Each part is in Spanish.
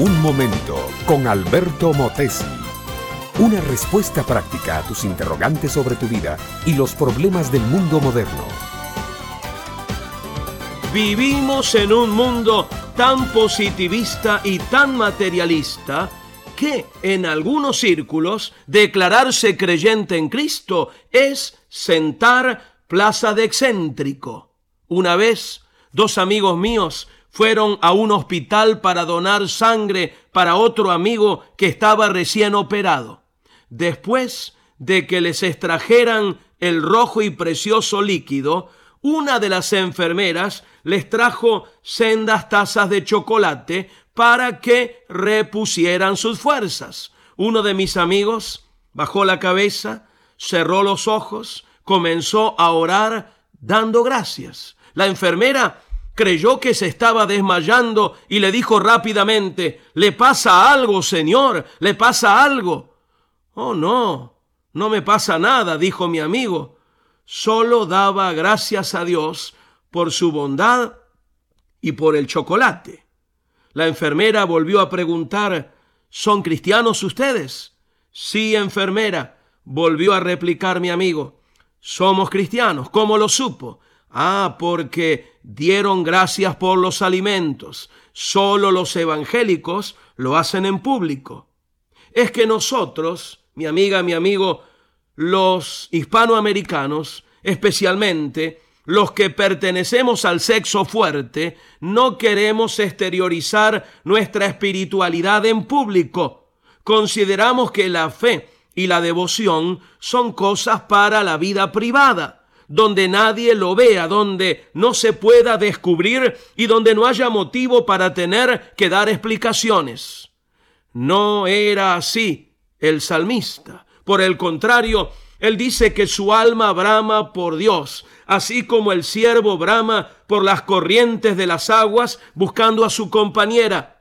Un momento con Alberto Motesi. Una respuesta práctica a tus interrogantes sobre tu vida y los problemas del mundo moderno. Vivimos en un mundo tan positivista y tan materialista que en algunos círculos declararse creyente en Cristo es sentar plaza de excéntrico. Una vez, dos amigos míos fueron a un hospital para donar sangre para otro amigo que estaba recién operado. Después de que les extrajeran el rojo y precioso líquido, una de las enfermeras les trajo sendas tazas de chocolate para que repusieran sus fuerzas. Uno de mis amigos bajó la cabeza, cerró los ojos, comenzó a orar dando gracias. La enfermera creyó que se estaba desmayando y le dijo rápidamente, ¿le pasa algo, señor? ¿Le pasa algo? Oh, no, no me pasa nada, dijo mi amigo. Solo daba gracias a Dios por su bondad y por el chocolate. La enfermera volvió a preguntar, ¿son cristianos ustedes? Sí, enfermera, volvió a replicar mi amigo. Somos cristianos. ¿Cómo lo supo? Ah, porque dieron gracias por los alimentos. Solo los evangélicos lo hacen en público. Es que nosotros, mi amiga, mi amigo, los hispanoamericanos, especialmente los que pertenecemos al sexo fuerte, no queremos exteriorizar nuestra espiritualidad en público. Consideramos que la fe y la devoción son cosas para la vida privada donde nadie lo vea, donde no se pueda descubrir y donde no haya motivo para tener que dar explicaciones. No era así el salmista. Por el contrario, él dice que su alma brama por Dios, así como el siervo brama por las corrientes de las aguas buscando a su compañera.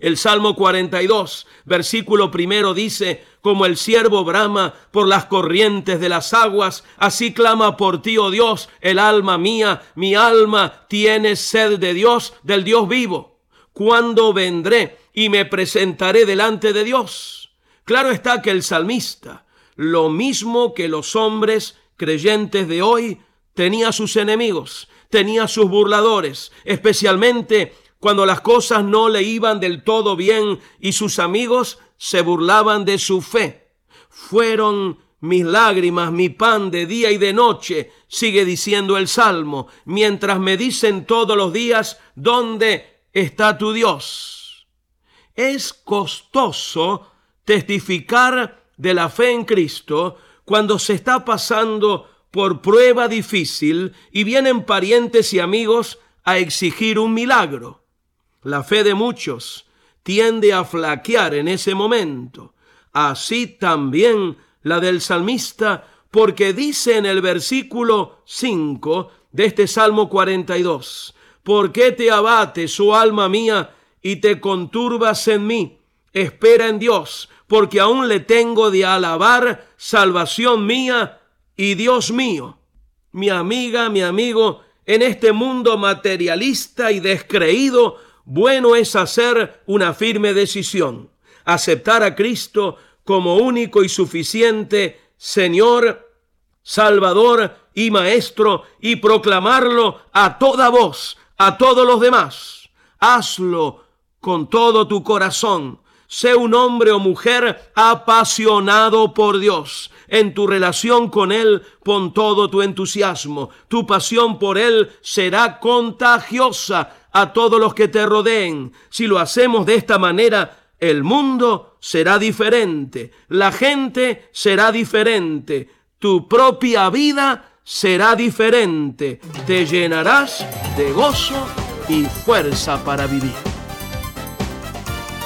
El Salmo 42, versículo primero dice, como el siervo brama por las corrientes de las aguas, así clama por ti, oh Dios, el alma mía, mi alma tiene sed de Dios, del Dios vivo. ¿Cuándo vendré y me presentaré delante de Dios? Claro está que el salmista, lo mismo que los hombres creyentes de hoy, tenía sus enemigos, tenía sus burladores, especialmente cuando las cosas no le iban del todo bien y sus amigos se burlaban de su fe. Fueron mis lágrimas, mi pan de día y de noche, sigue diciendo el Salmo, mientras me dicen todos los días, ¿dónde está tu Dios? Es costoso testificar de la fe en Cristo cuando se está pasando por prueba difícil y vienen parientes y amigos a exigir un milagro. La fe de muchos tiende a flaquear en ese momento. Así también la del salmista, porque dice en el versículo 5 de este Salmo 42, ¿por qué te abates, oh alma mía, y te conturbas en mí? Espera en Dios, porque aún le tengo de alabar salvación mía y Dios mío. Mi amiga, mi amigo, en este mundo materialista y descreído, bueno es hacer una firme decisión, aceptar a Cristo como único y suficiente Señor, Salvador y Maestro y proclamarlo a toda voz, a todos los demás. Hazlo con todo tu corazón. Sé un hombre o mujer apasionado por Dios. En tu relación con Él, pon todo tu entusiasmo. Tu pasión por Él será contagiosa a todos los que te rodeen. Si lo hacemos de esta manera, el mundo será diferente, la gente será diferente, tu propia vida será diferente. Te llenarás de gozo y fuerza para vivir.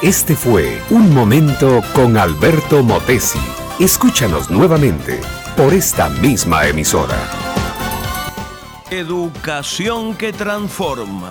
Este fue Un Momento con Alberto Motesi. Escúchanos nuevamente por esta misma emisora. Educación que transforma